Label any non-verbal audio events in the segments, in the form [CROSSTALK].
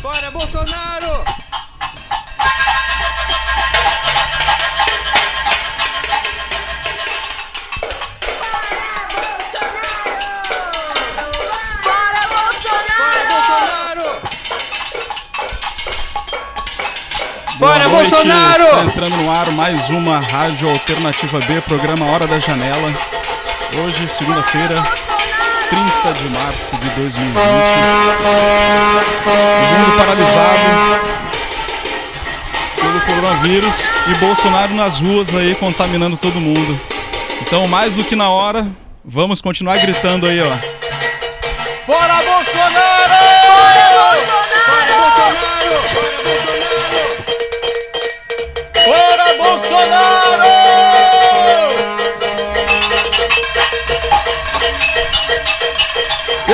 Fora Bolsonaro! Fora Boa noite, Bolsonaro! Está entrando no ar mais uma Rádio Alternativa B, programa Hora da Janela. Hoje, segunda-feira, 30 de março de 2020. O mundo paralisado pelo coronavírus e Bolsonaro nas ruas aí contaminando todo mundo. Então, mais do que na hora, vamos continuar gritando aí, ó. Fora Bolsonaro! Fora Bolsonaro! Fora Bolsonaro! E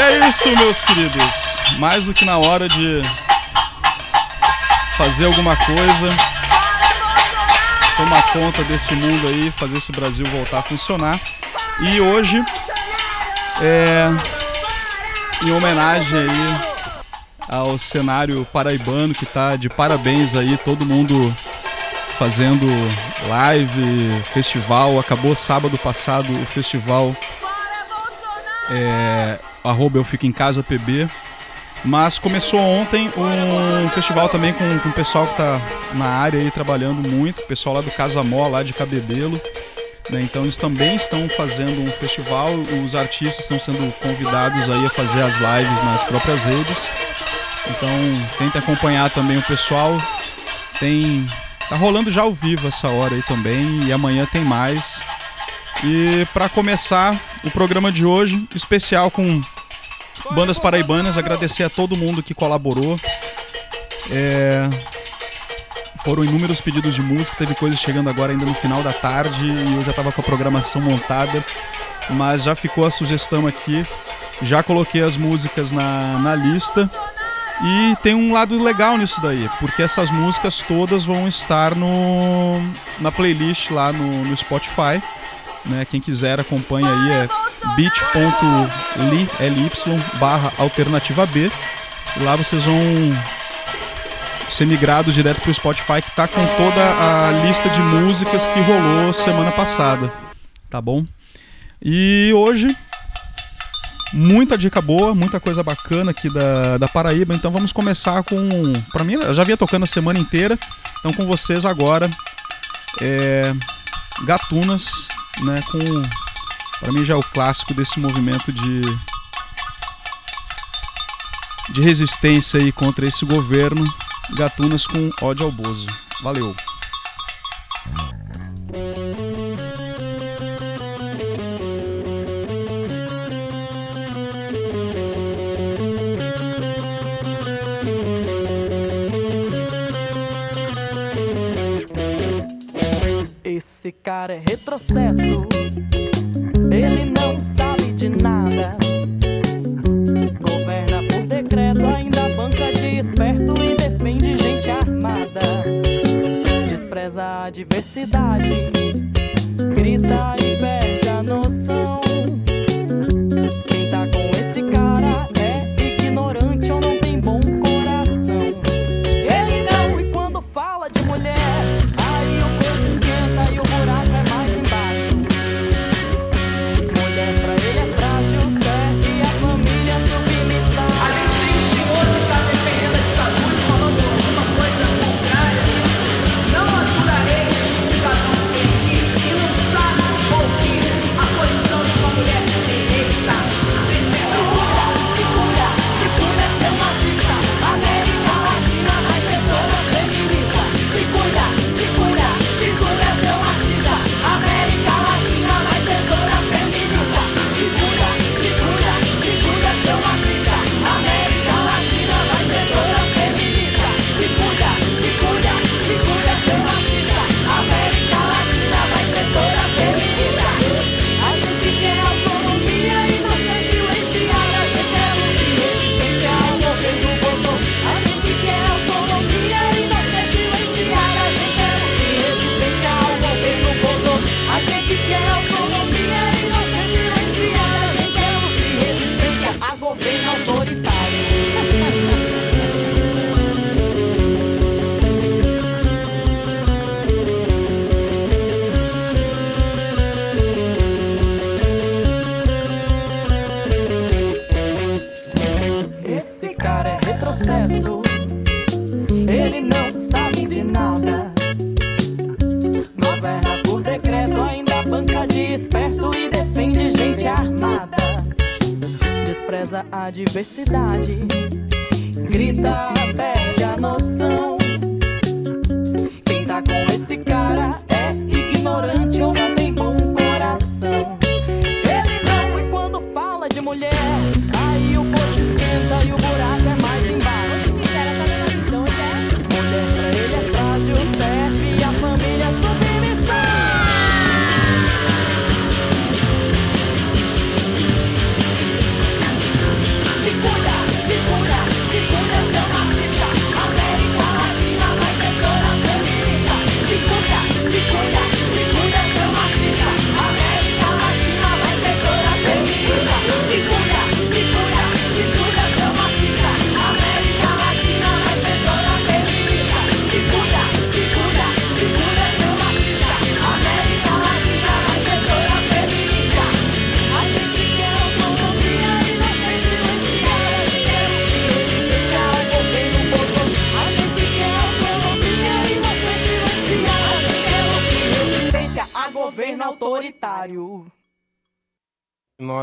é isso, meus queridos. Mais do que na hora de fazer alguma coisa, tomar conta desse mundo aí, fazer esse Brasil voltar a funcionar. E hoje, é, em homenagem aí ao cenário paraibano que tá de parabéns aí, todo mundo fazendo live, festival. Acabou sábado passado o festival é, arroba eu fico em casa PB. Mas começou ontem um festival também com, com o pessoal que tá na área aí trabalhando muito, o pessoal lá do Casa Mó, lá de Cabedelo. né? Então eles também estão fazendo um festival, os artistas estão sendo convidados aí a fazer as lives nas próprias redes. Então tente acompanhar também o pessoal. Tem. Tá rolando já ao vivo essa hora aí também. E amanhã tem mais. E para começar o programa de hoje, especial com bandas paraibanas, agradecer a todo mundo que colaborou. É, Foram inúmeros pedidos de música, teve coisas chegando agora ainda no final da tarde e eu já estava com a programação montada, mas já ficou a sugestão aqui, já coloquei as músicas na, na lista. E tem um lado legal nisso daí, porque essas músicas todas vão estar no, na playlist lá no, no Spotify. Né? Quem quiser acompanha aí é bit.ly barra alternativa B. Lá vocês vão ser migrados direto pro Spotify que tá com toda a lista de músicas que rolou semana passada. Tá bom? E hoje muita dica boa, muita coisa bacana aqui da, da Paraíba. Então vamos começar com. Pra mim, eu já vinha tocando a semana inteira. Então com vocês agora. É, Gatunas, né? Com. Pra mim já é o clássico desse movimento de. De resistência aí contra esse governo. Gatunas com ódio ao Bozo. Valeu. Esse cara é retrocesso. Ele não sabe de nada. Governa por decreto, ainda banca de esperto e defende gente armada. Despreza a diversidade, grita e perde a noção.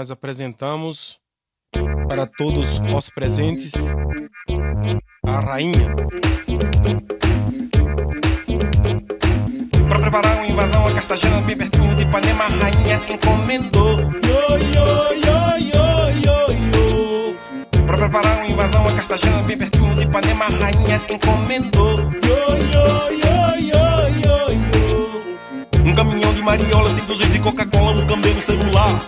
Nós apresentamos para todos os presentes a rainha. Para preparar uma invasão a Cartagena, pertinho de Ipanema, a rainha encomendou. Yo, yo, yo, yo, yo, yo. Para preparar uma invasão a Cartagena, pertinho de Ipanema, a rainha encomendou. Yo, yo, yo, yo, yo, yo. Um caminhão de mariola, sem de Coca-Cola, um cambeiro celular.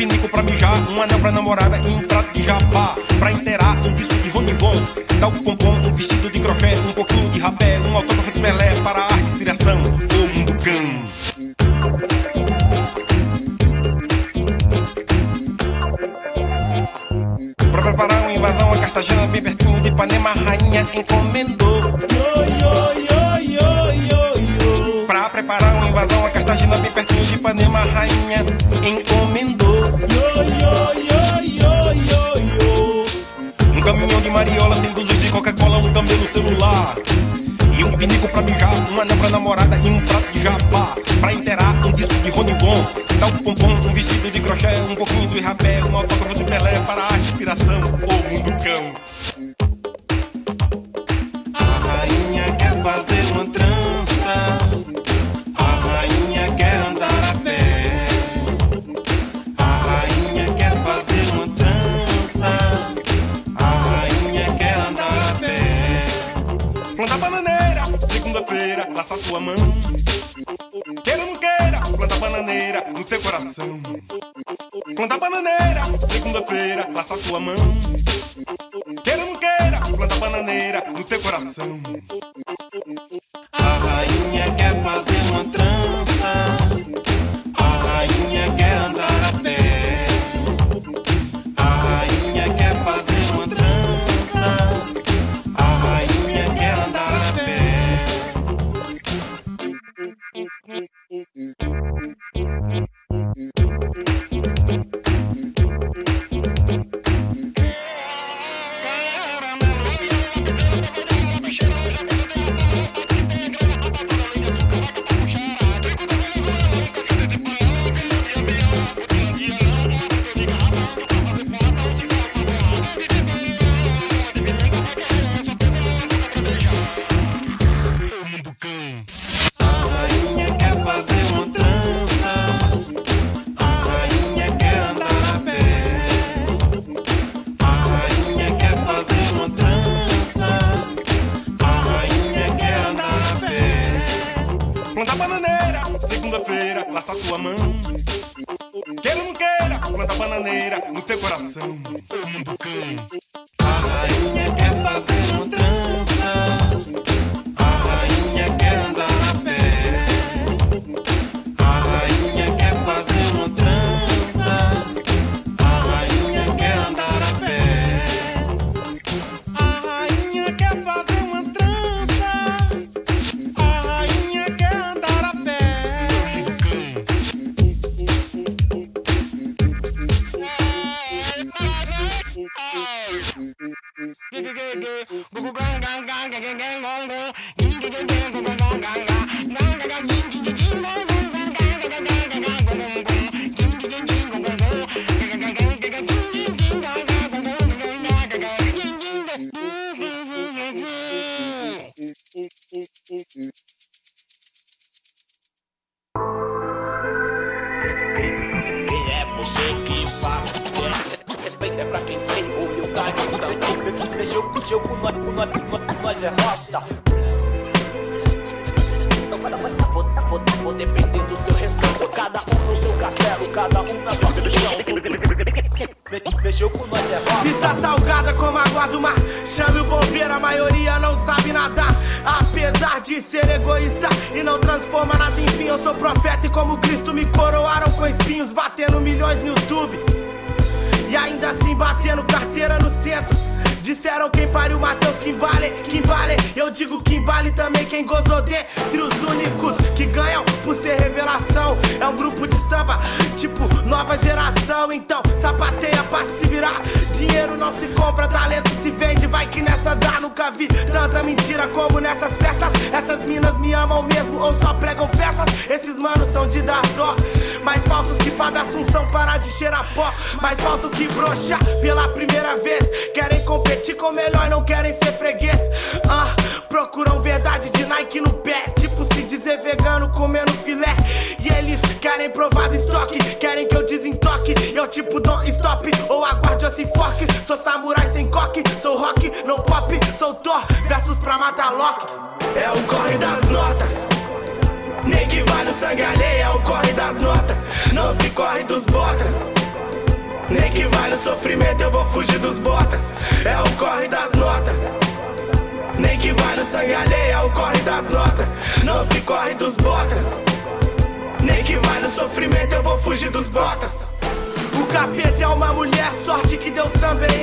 Pinico pra mijar, um anel pra namorada e um prato de jabá. Pra inteirar, um disco de Ronivon. Dá o pompom, um vestido de crochê, um pouquinho de rapé, um autógrafo de Pelé para a respiração. O mundo cão. Pra preparar uma invasão a Cartagena, bem pertinho de Ipanema, a rainha encomendou. Yo, yo, yo, yo, yo, preparar uma invasão a Cartagena, bem pertinho de Ipanema, a rainha encomendou. Yo, yo, yo, yo, yo, yo. Um caminhão de mariola, sem dúzias de Coca-Cola, um camelo celular. E um pinico pra mijar, um anel pra namorada e um prato de jabá. Pra inteirar, um disco de Rony Von. Dá um pompom, um vestido de crochê, um pouquinho de rapé, um autógrafo de Pelé para a respiração. O mundo cão. A rainha quer fazer uma trança. Segunda-feira, laça tua mão. Queira ou não queira, planta bananeira no teu coração. Planta bananeira, segunda-feira, laça tua mão. Queira ou não queira, planta bananeira no teu coração. A rainha quer fazer uma trança.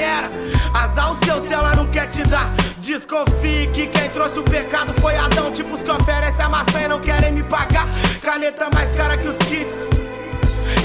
Também era. Azar o seu se ela não quer te dar. Desconfie que quem trouxe o pecado foi Adão. Tipo os que oferecem a maçã e não querem me pagar. Caneta mais cara que os kits.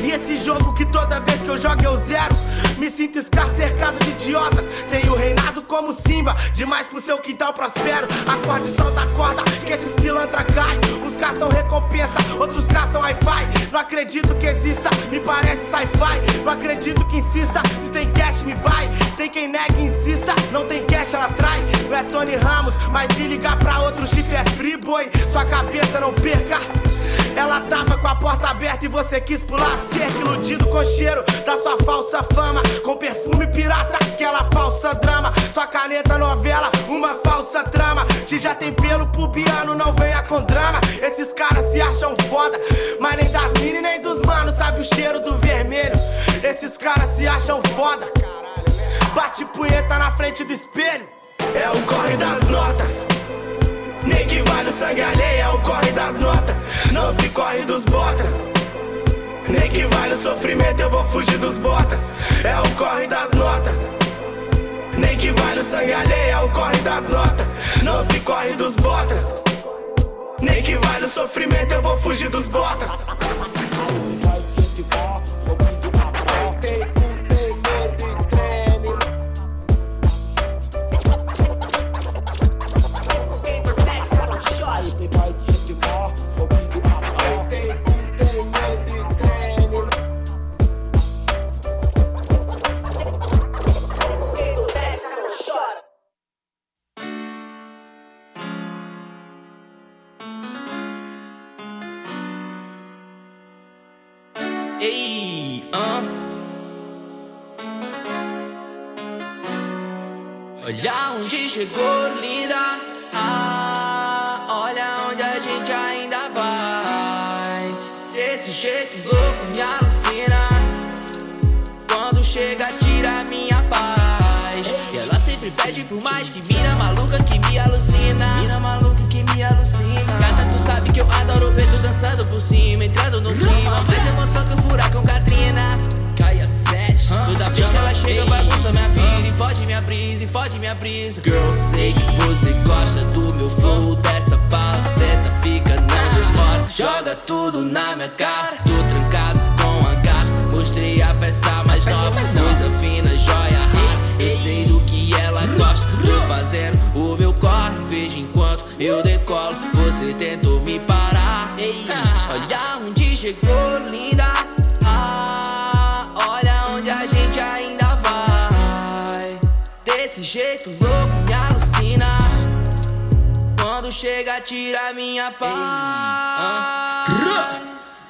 E esse jogo que toda vez que eu jogo eu zero. Me sinto escar cercado de idiotas. Tenho reinado como Simba Demais pro seu quintal prospero. Acorde, solta a corda que esses pilantra cai Uns caçam recompensa, outros caçam Wi-Fi Não acredito que exista, me parece sci-fi. Não acredito que insista, se tem cash me buy. Tem quem nega e insista, não tem cash ela trai Não é Tony Ramos, mas se ligar pra outro chifre é free boy. Sua cabeça não perca ela tava com a porta aberta e você quis pular cerca, iludido com o cheiro da sua falsa fama. Com perfume pirata, aquela falsa drama. Sua caneta novela, uma falsa trama. Se já tem pelo pubiano, não venha com drama. Esses caras se acham foda, mas nem das mini nem dos manos sabe o cheiro do vermelho. Esses caras se acham foda. Bate punheta na frente do espelho. É o corre das notas. Nem que vai no sangue alheio, é o corre das notas. Não se corre dos botas. Nem que vai no sofrimento, eu vou fugir dos botas. É o corre das notas. Nem que vai no sangue alheio, é o corre das notas. Não se corre dos botas. Nem que vai no sofrimento, eu vou fugir dos botas. Olha onde chegou, linda. Ah, olha onde a gente ainda vai. Desse jeito louco me alucina. Quando chega, tira minha paz. E ela sempre pede por mais que mina maluca que me alucina. Mina maluca que me alucina. Gata, tu sabe que eu adoro ver tu dançando por cima, entrando no clima. Mais emoção que o furacão Katrina. Toda vez que ela chega, bagunça minha vida. E foge minha brisa, e foge minha brisa. Girl, sei que você gosta do meu flow, dessa palaceta, fica na demora. Joga tudo na minha cara. Tô trancado com a gata. Mostrei a peça mais nova. Coisa fina, joia rara. Eu sei do que ela gosta. Tô fazendo o meu corre. Vejo enquanto eu decolo. Você tentou me parar. Ei, olha onde chegou, linda. Desse jeito louco me alucina. Quando chega, tira minha paz.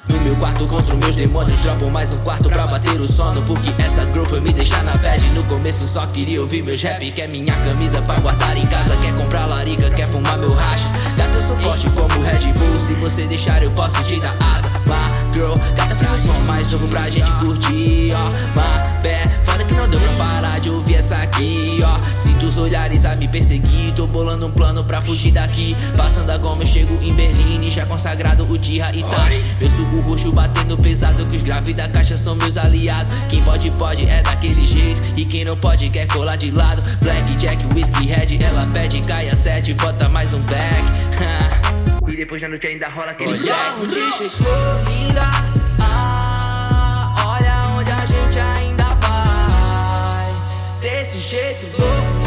No meu quarto contra meus demônios Dropo mais um quarto pra bater o sono Porque essa girl foi me deixar na bad No começo só queria ouvir meus rap Quer minha camisa pra guardar em casa Quer comprar larica, quer fumar meu racha Gato, eu sou forte como Red Bull Se você deixar eu posso te dar asa girl, gata faz o som mais novo pra gente curtir Ó, my bad, foda que não deu pra parar de ouvir essa aqui Ó, sinto os olhares a me perseguir Tô bolando um plano pra fugir daqui. Passando a goma eu chego em Berlim Já consagrado o Tira e Taj Meu suco roxo batendo pesado Que os graves da caixa são meus aliados. Quem pode, pode, é daquele jeito. E quem não pode, quer colar de lado. Black, Jack, Whisky, Red Ela pede, cai a sete, bota mais um back [LAUGHS] E depois da noite ainda rola aquele Olha onde chegou, linda Ah, olha onde a gente ainda vai. Desse jeito louco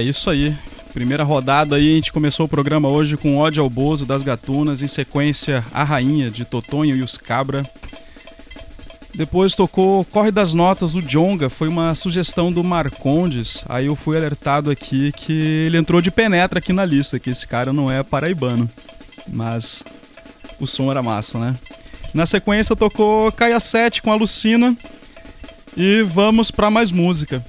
É isso aí. Primeira rodada aí, a gente começou o programa hoje com Ódio ao Bozo das Gatunas, em sequência A Rainha de Totonho e os Cabra. Depois tocou Corre das Notas do Jonga, foi uma sugestão do Marcondes. Aí eu fui alertado aqui que ele entrou de penetra aqui na lista, que esse cara não é paraibano. Mas o som era massa, né? Na sequência tocou Caia 7 com a Lucina. E vamos para mais música.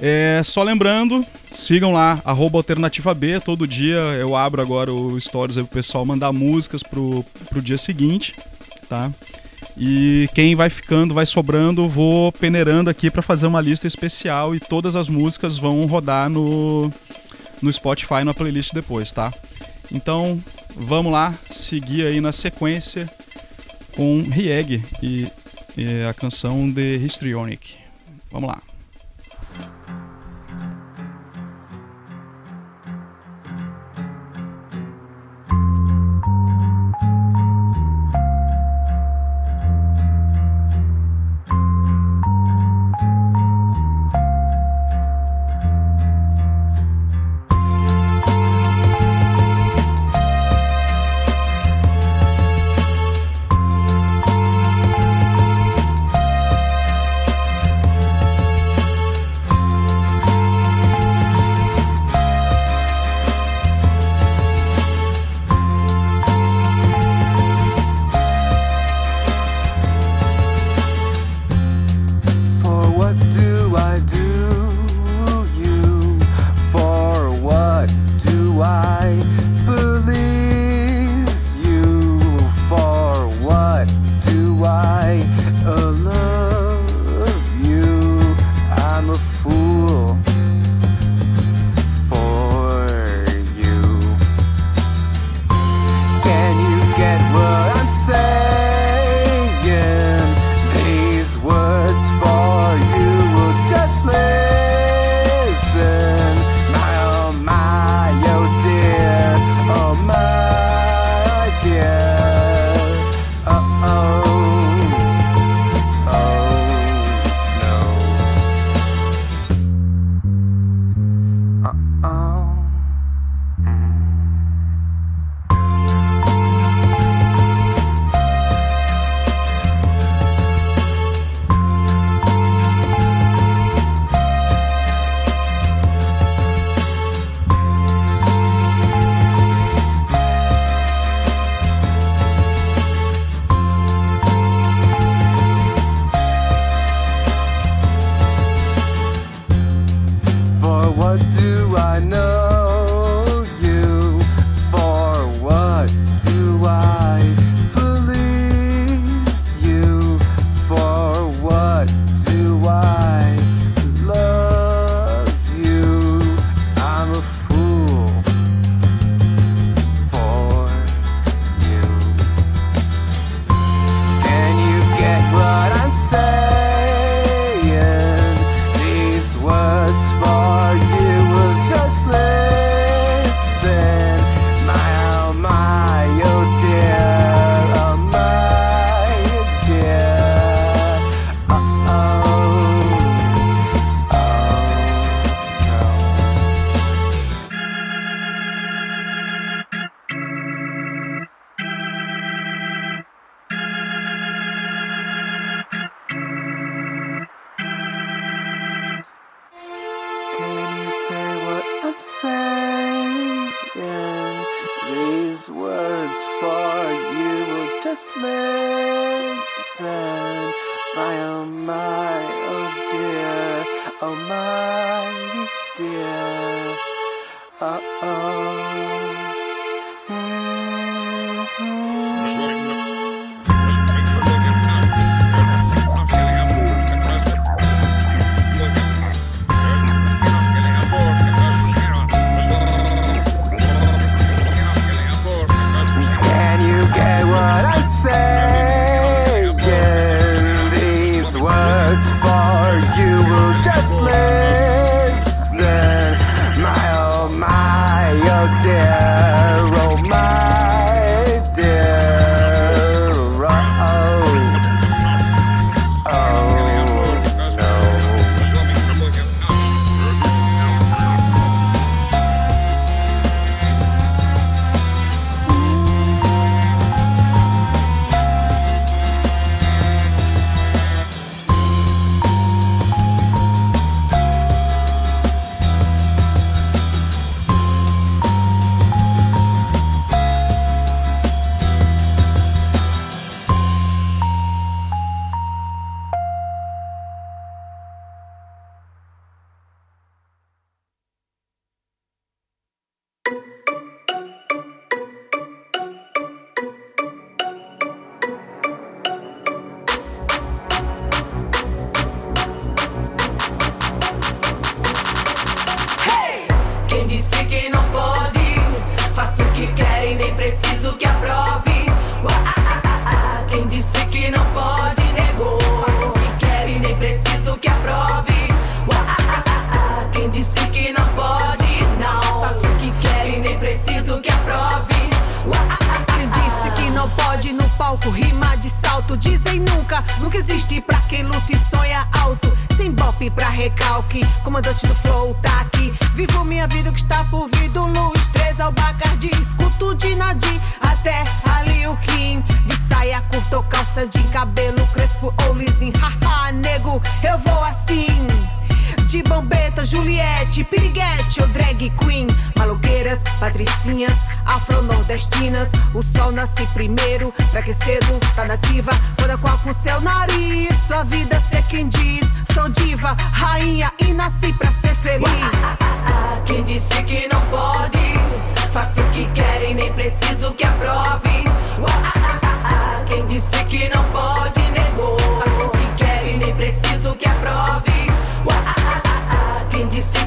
É, só lembrando, sigam lá, arroba Alternativa B, todo dia eu abro agora o Stories aí pro pessoal mandar músicas pro, pro dia seguinte, tá? E quem vai ficando, vai sobrando, vou peneirando aqui para fazer uma lista especial e todas as músicas vão rodar no, no Spotify, na playlist depois, tá? Então, vamos lá, seguir aí na sequência com Rieg e, e a canção The Histrionic. Vamos lá. Existe pra quem luta e sonha alto. Sem bope pra recalque, comandante do flow tá aqui. Vivo minha vida que está por vir do Luiz 3 ao Bacardi. Escuto de Nadir até ali o Kim. De saia curta ou calça de cabelo crespo ou lisinho. Haha, nego, eu vou assim. De bambeta, Juliette, piriguete ou drag queen. Maloqueiras, patricinhas, afro-nordestinas. O sol nasce primeiro, pra que cedo tá nativa. Toda qual com seu nariz, sua vida ser quem diz. Sou diva, rainha e nasci pra ser feliz. Quem disse que não pode? Faço o que querem, nem preciso que aprove. Quem disse que não pode? Negou. Faço o que querem, nem preciso que aprove. Quem disse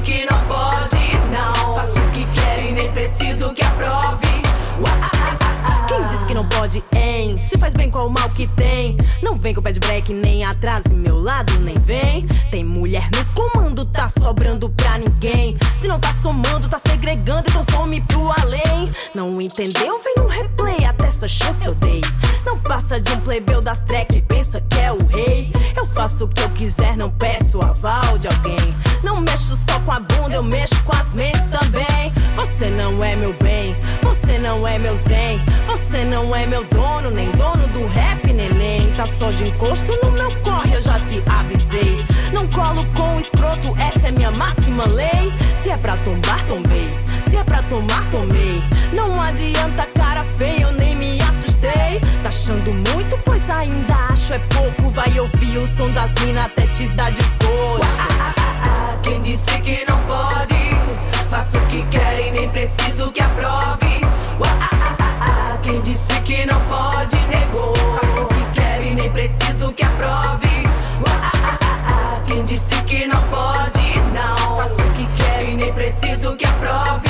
faz bem qual o mal que tem. Vem com pé de break, nem atrás e meu lado, nem vem. Tem mulher no comando, tá sobrando pra ninguém. Se não tá somando, tá segregando, então some pro além. Não entendeu? Vem no replay, até essa chance eu dei. Não passa de um plebeu das track pensa que é o rei. Eu faço o que eu quiser, não peço aval de alguém. Não mexo só com a bunda, eu mexo com as mentes também. Você não é meu bem, você não é meu zen. Você não é meu dono, nem dono do rap, neném. Tá só de encosto no meu corre, eu já te avisei. Não colo com escroto, essa é minha máxima lei. Se é pra tombar, tombei. Se é pra tomar, tomei. Não adianta cara feia, eu nem me assustei. Tá achando muito, pois ainda acho é pouco. Vai ouvir o som das minas até te dar desgosto. Quem disse que não pode? Faço o que querem, nem preciso que aprove. Quem disse que não pode? Negou. Que aprove. Quem disse que não pode? Não. Faço o que querem, nem preciso que aprove.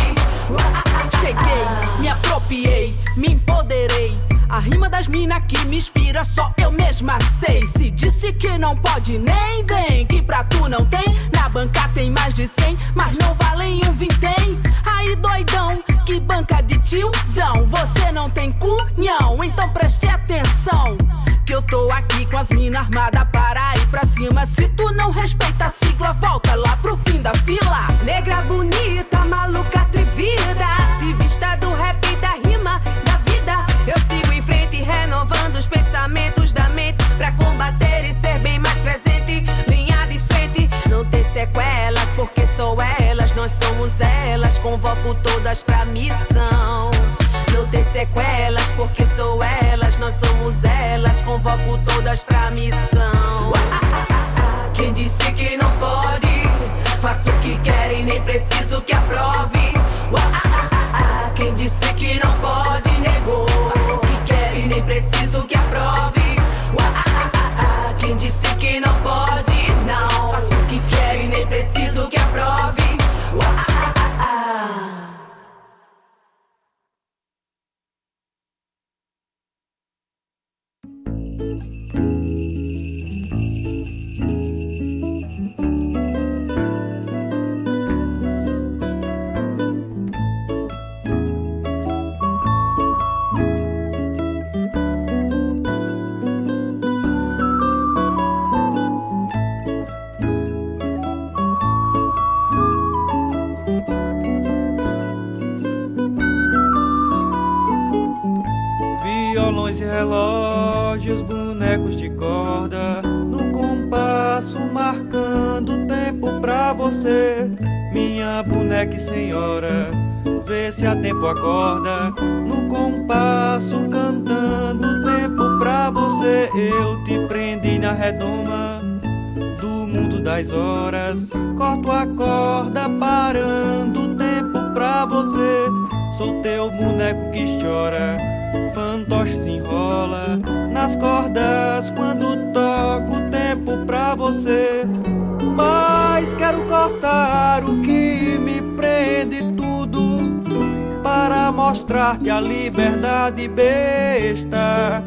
Cheguei, me apropriei, me empoderei. A rima das mina que me inspira, só eu mesma sei. Se disse que não pode, nem vem. Que pra tu não tem, na banca tem mais de cem, mas não valem um vintém. Aí doidão, que banca de tiozão. Você não tem cunhão, então preste atenção. Que eu tô aqui com as minas armadas para ir pra cima. Se tu não respeita a sigla, volta lá pro fim da fila. Negra bonita, maluca atrevida. Ativista do rap e da rima, da vida. Eu sigo em frente, renovando os pensamentos da mente. Pra combater e ser bem mais presente. Linha de frente, não ter sequelas, porque sou elas, nós somos elas. Convoco todas pra missão. Não ter sequelas, porque sou elas. Todas pra missão. Você, minha boneca e senhora. Vê se há tempo acorda, no compasso cantando tempo pra você. Eu te prendi na redoma do mundo das horas, corto a corda parando tempo pra você. Sou teu boneco que chora fantoche se enrola nas cordas quando toco tempo pra você. Quero cortar o que me prende tudo para mostrar-te a liberdade besta,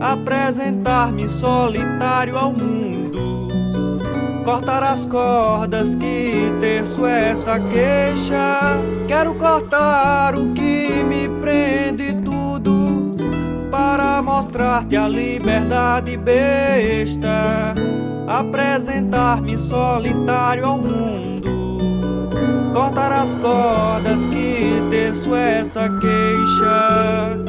apresentar-me solitário ao mundo. Cortar as cordas que terço essa queixa. Quero cortar o que me prende tudo para mostrar mostrar-te a liberdade besta, apresentar-me solitário ao mundo, cortar as cordas que terço essa queixa.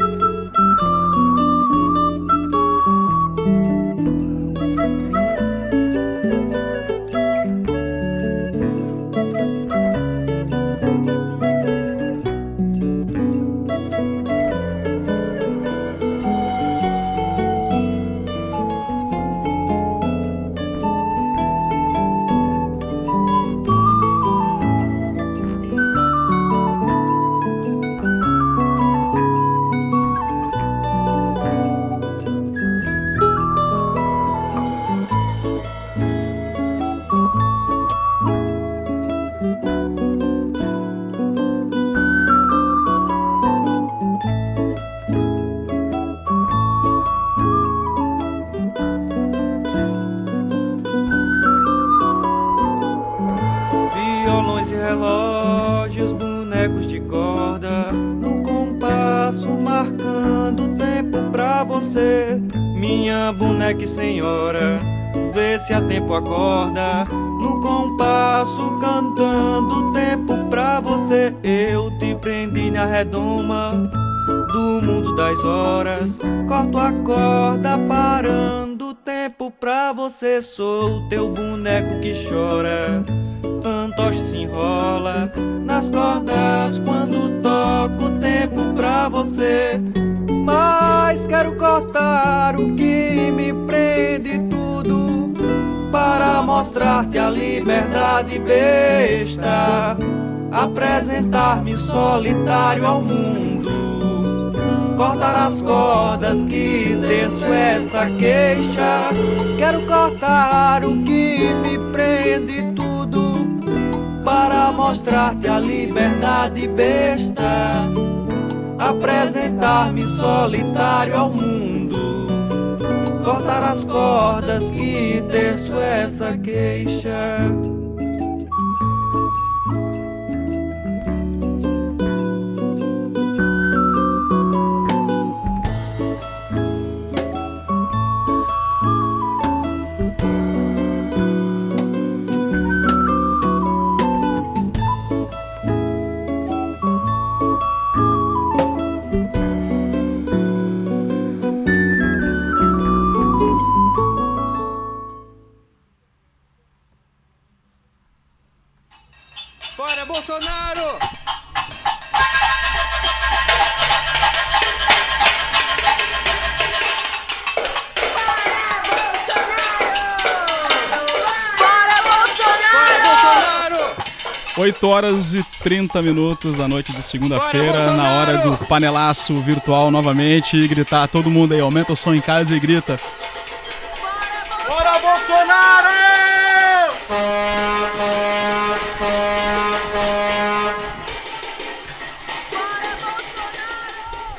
Senhora. Vê se a tempo acorda, no compasso cantando tempo pra você. Eu te prendi na redoma do mundo das horas, corto a corda parando tempo pra você. Sou o teu boneco que chora fantoche se enrola nas cordas quando toco tempo pra você. Mas quero cortar o que me mostrar-te a liberdade besta, apresentar-me solitário ao mundo. Cortar as cordas que desço essa queixa. Quero cortar o que me prende tudo para mostrar-te a liberdade besta, apresentar-me solitário ao mundo, cortar as cordas que terço essa queixa. 8 horas e 30 minutos da noite de segunda-feira, na hora do panelaço virtual novamente e gritar todo mundo aí, aumenta o som em casa e grita. Fora Bolsonaro!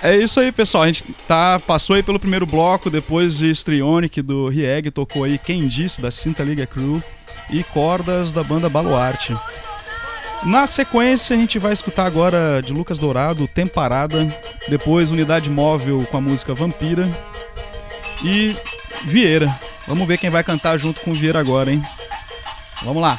É isso aí, pessoal. A gente tá, passou aí pelo primeiro bloco, depois de Strionic do Rieg, tocou aí Quem Disse, da Cinta Liga Crew, e Cordas, da banda Baluarte. Na sequência, a gente vai escutar agora de Lucas Dourado, Temparada, depois Unidade Móvel com a música Vampira e Vieira. Vamos ver quem vai cantar junto com o Vieira agora, hein? Vamos lá.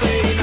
say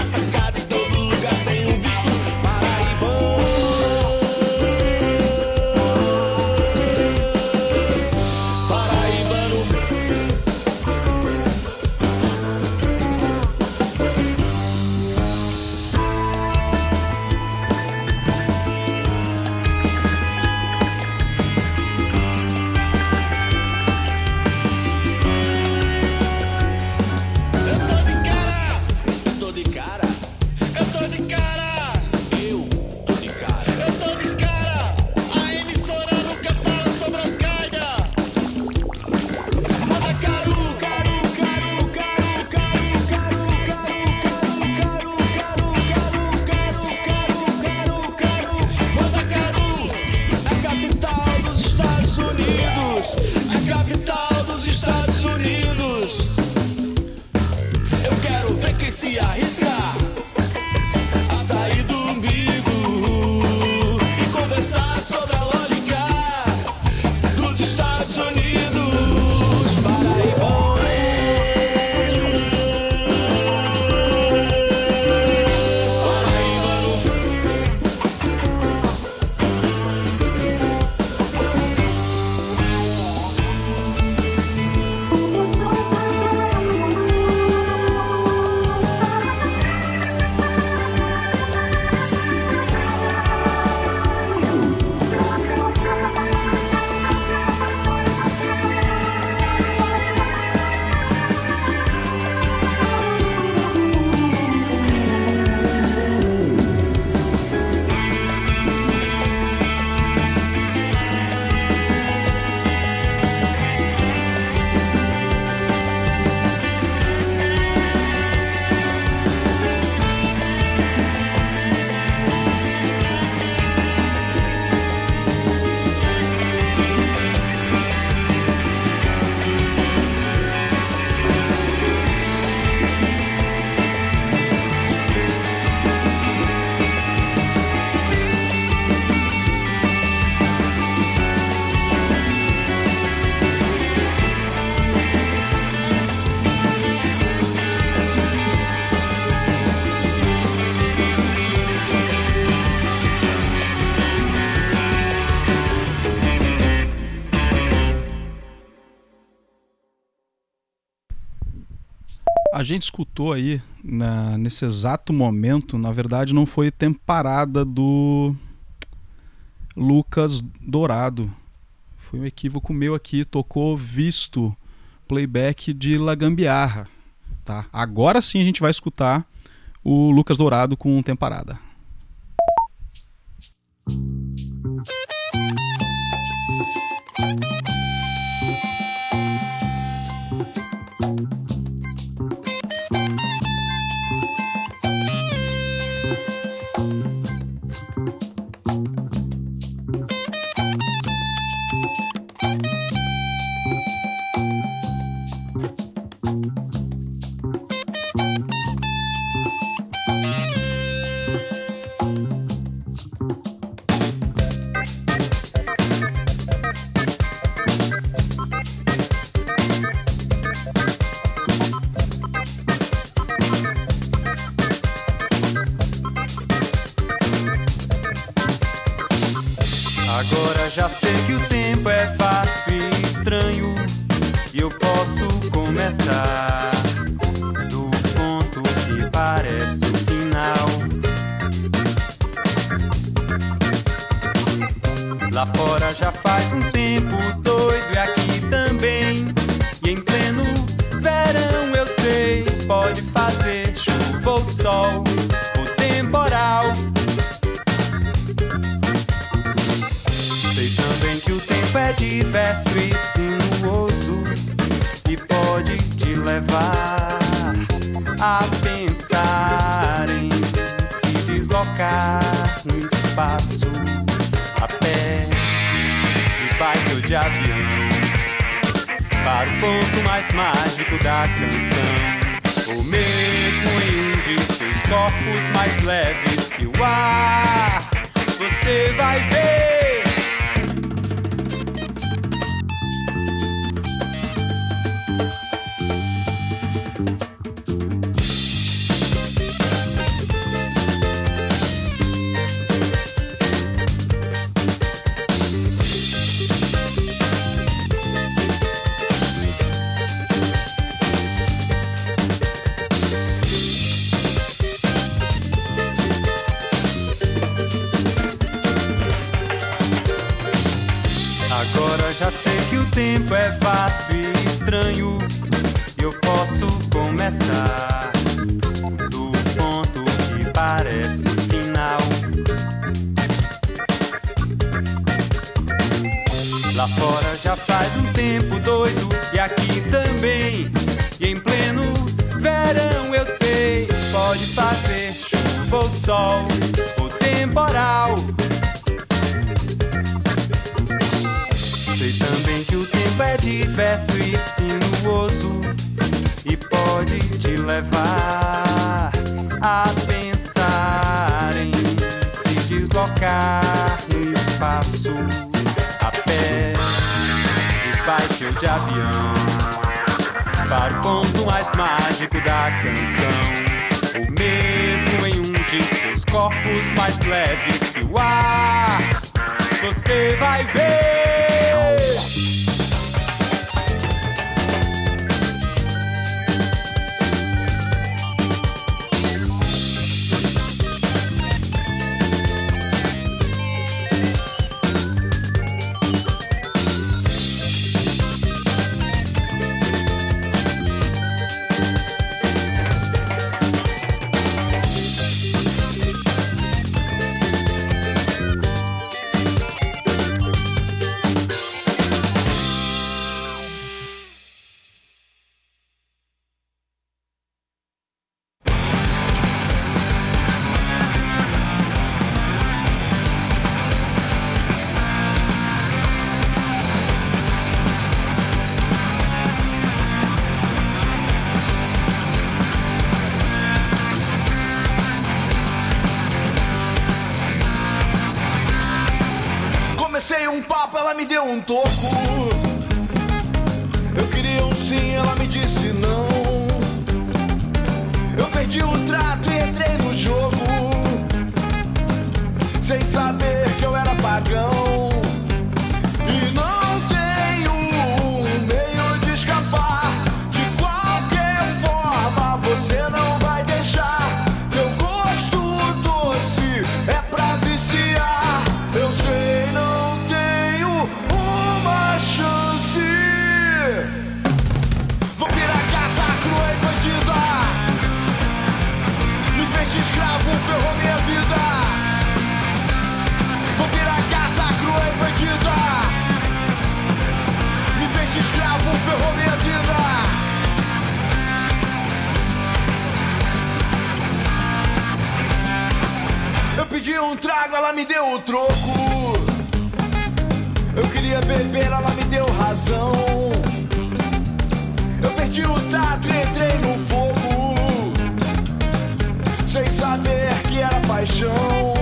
gente escutou aí na- nesse exato momento, na verdade não foi temporada do Lucas Dourado. Foi um equívoco meu aqui, tocou visto playback de La Gambiarra, tá? Agora sim a gente vai escutar o Lucas Dourado com temporada. Agora deslocar no espaço a pé, bike ou de avião, para o ponto mais mágico da canção, ou mesmo em um de seus corpos mais leves que o ar. Você vai ver. corpos mais leves que o ar. Você vai ver. troco. Eu queria beber, ela me deu razão. Eu perdi o tato e entrei no fogo, sem saber que era paixão.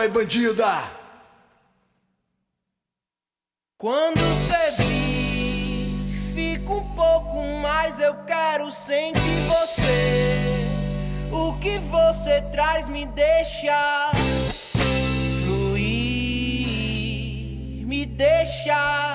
vai, bandida! Quando você vir, fica um pouco mais, eu quero sentir você. O que você traz me deixa fluir, me deixa.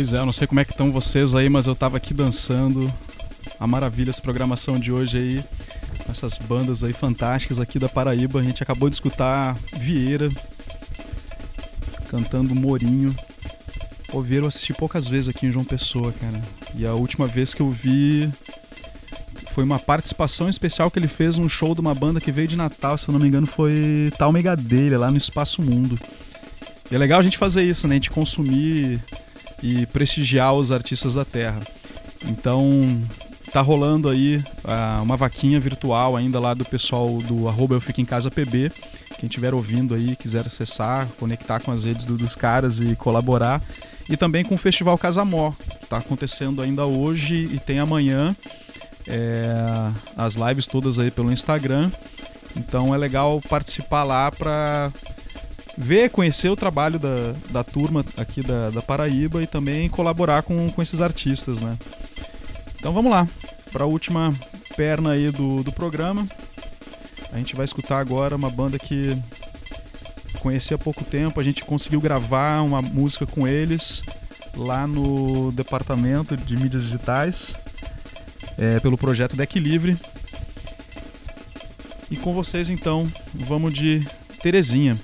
Pois é, eu não sei como é que estão vocês aí, mas eu tava aqui dançando. A maravilha essa programação de hoje aí. Essas bandas aí fantásticas aqui da Paraíba. A gente acabou de escutar Vieira cantando Morinho. Pô, Vieira eu assisti poucas vezes aqui em João Pessoa, cara. E a última vez que eu vi foi uma participação especial que ele fez num show de uma banda que veio de Natal, se eu não me engano, foi Tal Megadeira, lá no Espaço Mundo. E é legal a gente fazer isso, né? A gente consumir e prestigiar os artistas da terra. Então, tá rolando aí ah, uma vaquinha virtual ainda lá do pessoal do arroba Eu Fico em Casa PB. Quem estiver ouvindo aí, quiser acessar, conectar com as redes do- dos caras e colaborar. E também com o Festival Casamó, que tá acontecendo ainda hoje e tem amanhã é, as lives todas aí pelo Instagram. Então é legal participar lá para ver, conhecer o trabalho da, da turma aqui da, da Paraíba e também colaborar com, com esses artistas, né? Então vamos lá, para a última perna aí do, do programa. A gente vai escutar agora uma banda que conheci há pouco tempo, a gente conseguiu gravar uma música com eles lá no departamento de mídias digitais, é, pelo projeto Deck Livre. E com vocês então, vamos de Terezinha.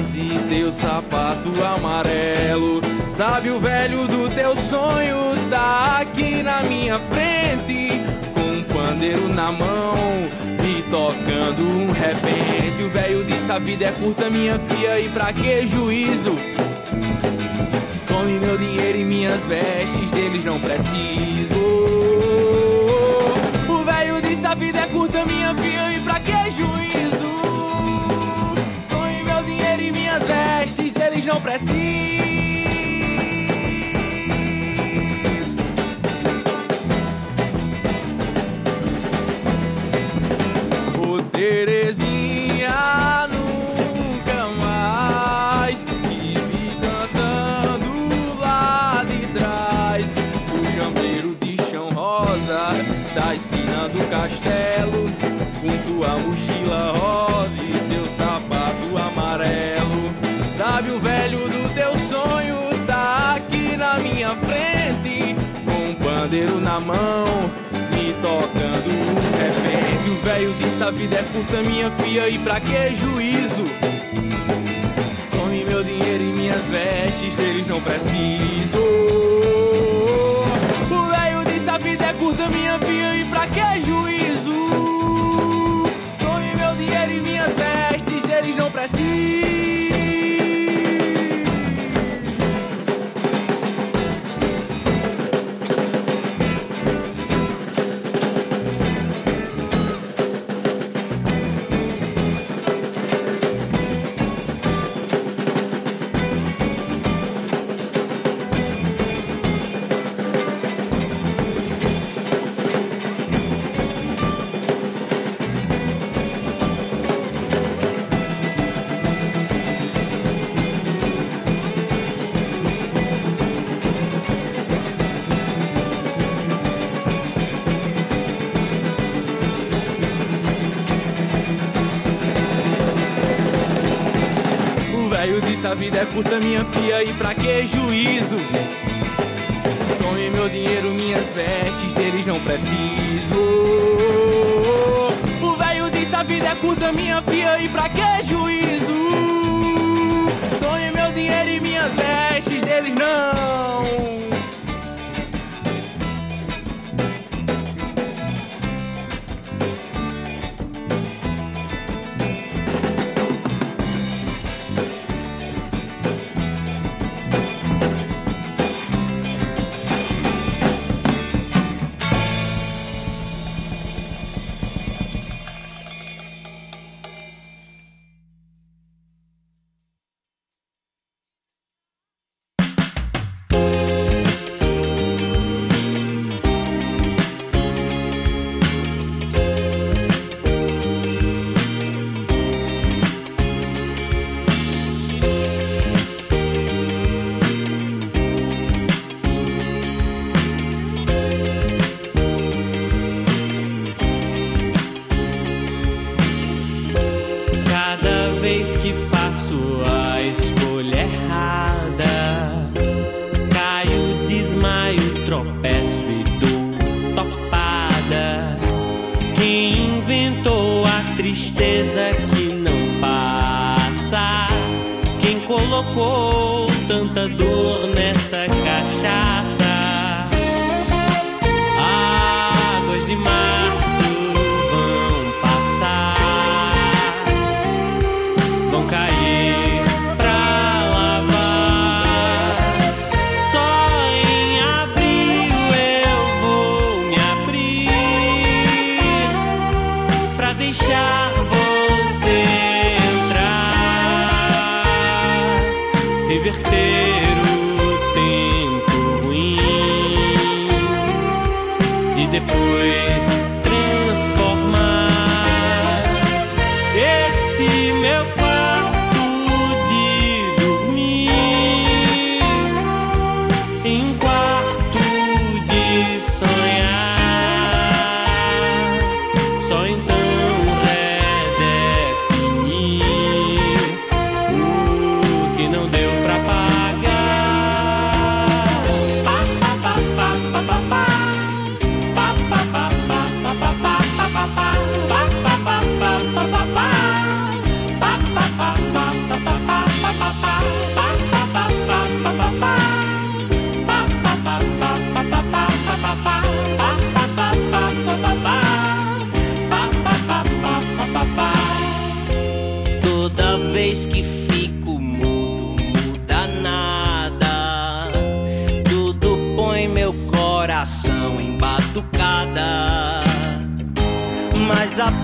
E teu sapato amarelo. Sabe o velho do teu sonho tá aqui na minha frente, com um pandeiro na mão e tocando um repente. O velho disse: A vida é curta, minha filha, e pra que juízo? Tome meu dinheiro e minhas vestes, deles não preciso. O velho disse: A vida é curta, minha filha, e pra que juízo? Não preciso. Ô Terezinha, nunca mais te vi cantando lá de trás. O jambeiro de chão rosa da esquina do castelo, com tua pandeiro na mão me tocando um repente. O velho disse: A vida é curta, minha filha, e pra que juízo? Tome meu dinheiro e minhas vestes, deles não preciso. O velho disse: A vida é curta, minha filha, e pra que juízo? Tome meu dinheiro e minhas vestes, deles não preciso. O velho disse a vida é curta, minha filha, e pra que juízo? Tome meu dinheiro, minhas vestes, deles não preciso. O velho disse a vida é curta, minha filha, e pra que juízo? Tome meu dinheiro e minhas vestes, deles não. Deixar você entrar, reverter o tempo ruim e depois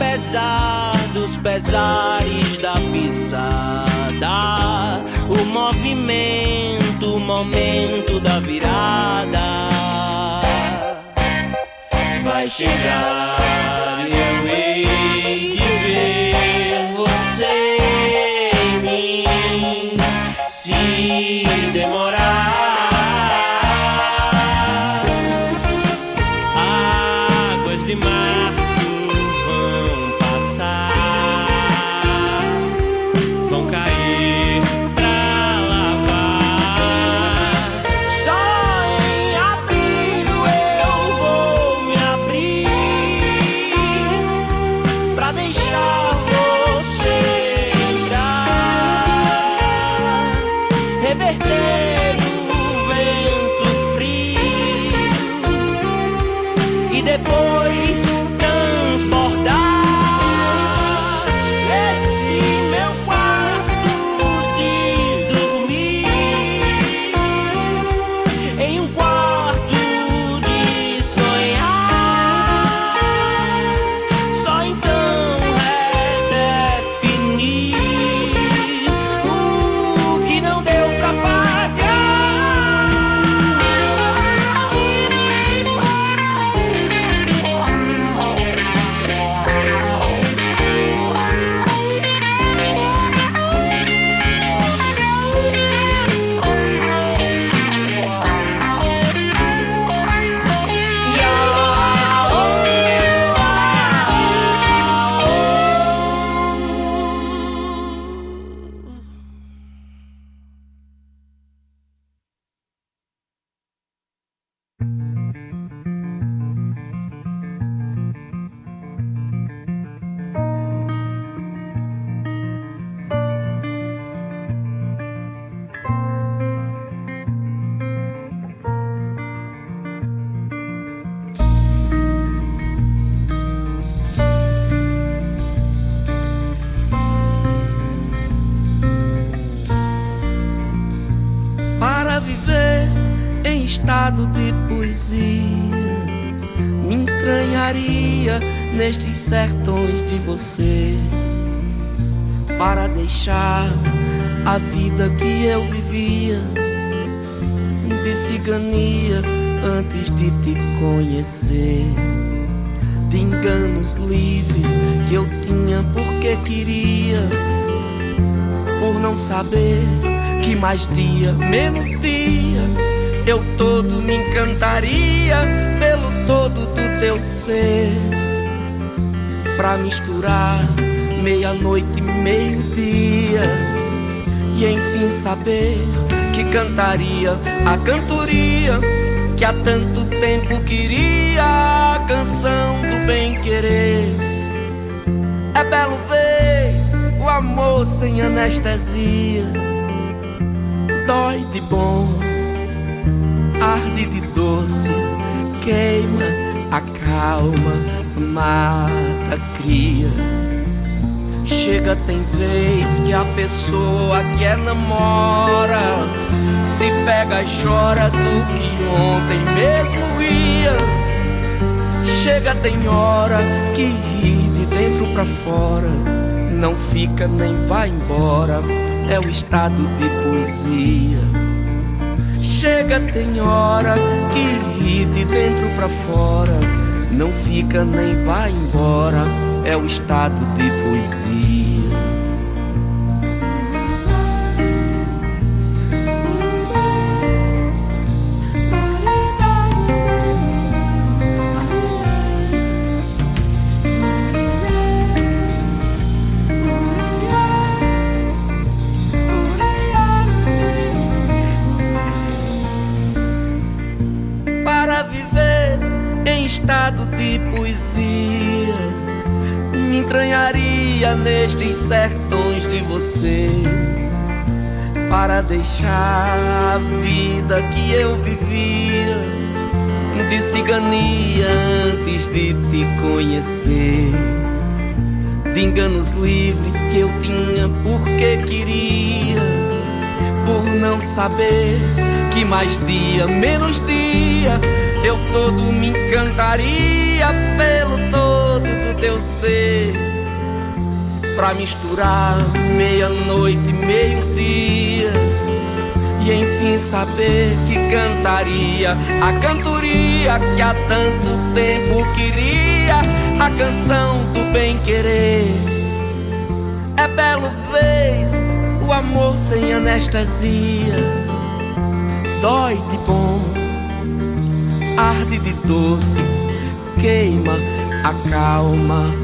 apesar dos pesares da pisada, o movimento, o momento da virada vai chegar. reverter. Você para deixar a vida que eu vivia de cigania antes de te conhecer. De enganos livres que eu tinha porque queria, por não saber que mais dia, menos dia, eu todo me encantaria pelo todo do teu ser, pra misturar meia-noite e meio-dia, e enfim saber que cantaria a cantoria que há tanto tempo queria, a canção do bem-querer. É belo vez o amor sem anestesia, dói de bom, arde de doce, queima, acalma, mata, cria. Chega, tem vez que a pessoa que é namora se pega e chora do que ontem mesmo ria. Chega, tem hora que ri de dentro pra fora, não fica nem vai embora, é o estado de poesia. Chega, tem hora que ri de dentro pra fora, não fica nem vai embora, é o estado de poesia. Nestes sertões de você para deixar a vida que eu vivia de cigania antes de te conhecer. De enganos livres que eu tinha porque queria, por não saber que mais dia, menos dia, eu todo me encantaria pelo todo do teu ser. Pra misturar meia-noite e meio-dia, e enfim saber que cantaria a cantoria que há tanto tempo queria, a canção do bem-querer. É belo vez o amor sem anestesia. Dói de bom, arde de doce, queima, acalma,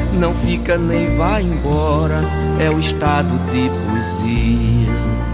não fica nem vai embora, é o estado de poesia.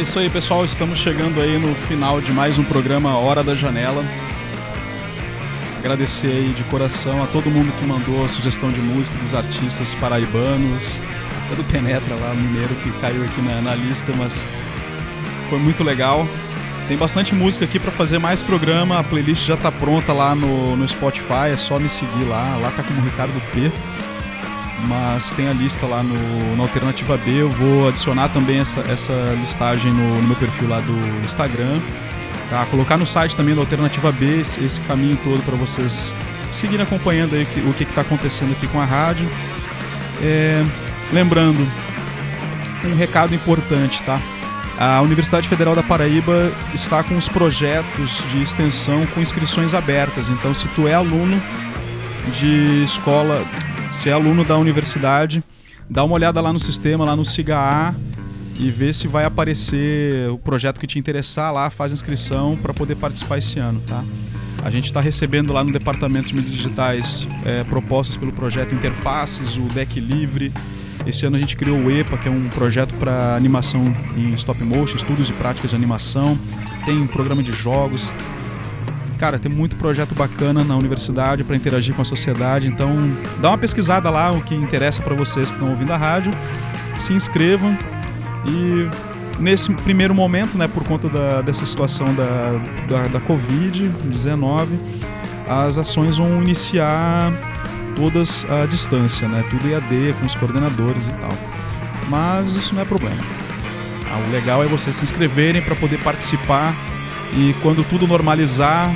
É isso aí, pessoal. Estamos chegando aí no final de mais um programa Hora da Janela. Agradecer aí de coração a todo mundo que mandou a sugestão de música dos artistas paraibanos, até do Penetra lá, mineiro, que caiu aqui na, na lista, mas foi muito legal. Tem bastante música aqui para fazer mais programa, a playlist já tá pronta lá no, no Spotify, é só me seguir lá, lá tá como Ricardo P. Mas tem a lista lá no, na Alternativa B, eu vou adicionar também essa, essa listagem no, no meu perfil lá do Instagram. Tá? Colocar no site também da Alternativa B esse, esse caminho todo para vocês seguirem acompanhando aí que, o que está acontecendo aqui com a rádio. É, lembrando, um recado importante, tá? A Universidade Federal da Paraíba está com os projetos de extensão com inscrições abertas. Então, se tu é aluno de escola, se é aluno da universidade, dá uma olhada lá no sistema, lá no SIGA e vê se vai aparecer o projeto que te interessar lá, faz inscrição para poder participar esse ano, tá? A gente está recebendo lá no Departamento de Mídias Digitais é, propostas pelo projeto Interfaces, o Deck Livre, esse ano a gente criou o EPA, que é um projeto para animação em stop motion, estudos e práticas de animação. Tem um programa de jogos. Cara, tem muito projeto bacana na universidade para interagir com a sociedade. Então, dá uma pesquisada lá, o que interessa para vocês que estão ouvindo a rádio. Se inscrevam e nesse primeiro momento, né, por conta da, dessa situação da, da, da Covid-19, as ações vão iniciar todas à distância, né? Tudo EAD com os coordenadores e tal. Mas isso não é problema. Ah, o legal é vocês se inscreverem para poder participar e quando tudo normalizar,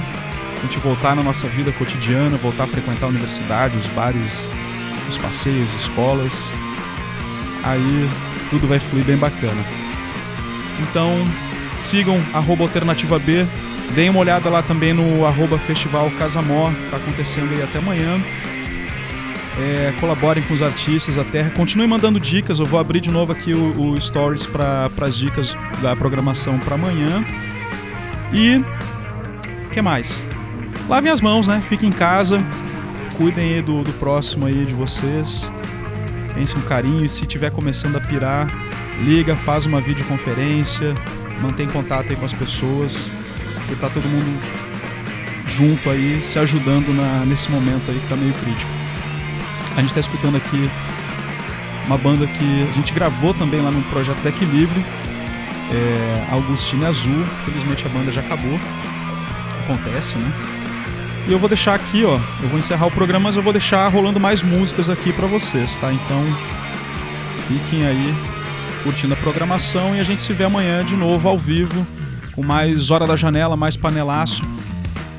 a gente voltar na nossa vida cotidiana, voltar a frequentar a universidade, os bares, os passeios, escolas, aí tudo vai fluir bem bacana. Então, sigam arroba alternativa B, deem uma olhada lá também no arroba festival Casamor, está acontecendo aí até amanhã. É, colaborem com os artistas da terra. Continuem mandando dicas. Eu vou abrir de novo aqui o, o Stories para as dicas da programação para amanhã. E. Que mais? Lavem as mãos, né? Fiquem em casa. Cuidem aí do, do próximo aí de vocês. Pensem um carinho. E se tiver começando a pirar, liga, faz uma videoconferência. Mantém contato aí com as pessoas. Porque tá todo mundo junto aí, se ajudando na, nesse momento aí que tá meio crítico. A gente está escutando aqui uma banda que a gente gravou também lá no projeto Deck Livre, é Augustine Azul. Felizmente a banda já acabou. Acontece, né? E eu vou deixar aqui, ó. Eu vou encerrar o programa, mas eu vou deixar rolando mais músicas aqui para vocês, tá? Então fiquem aí curtindo a programação e a gente se vê amanhã de novo ao vivo com mais Hora da Janela, mais panelaço.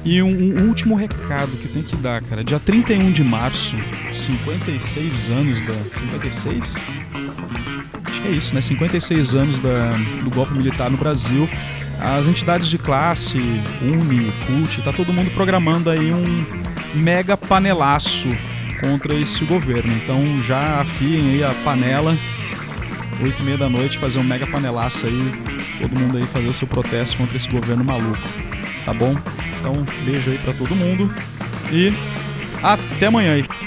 E um, um, último recado que tem que dar, cara. Dia 31 de março, 56 anos da. 56? Acho que é isso, né? 56 anos da, do golpe militar no Brasil. As entidades de classe, Uni, CUT, tá todo mundo programando aí um mega panelaço contra esse governo. Então já afiem aí a panela, 8 e meia da noite, fazer um mega panelaço aí, todo mundo aí fazer o seu protesto contra esse governo maluco. Tá bom? Então, beijo aí para todo mundo e até amanhã aí.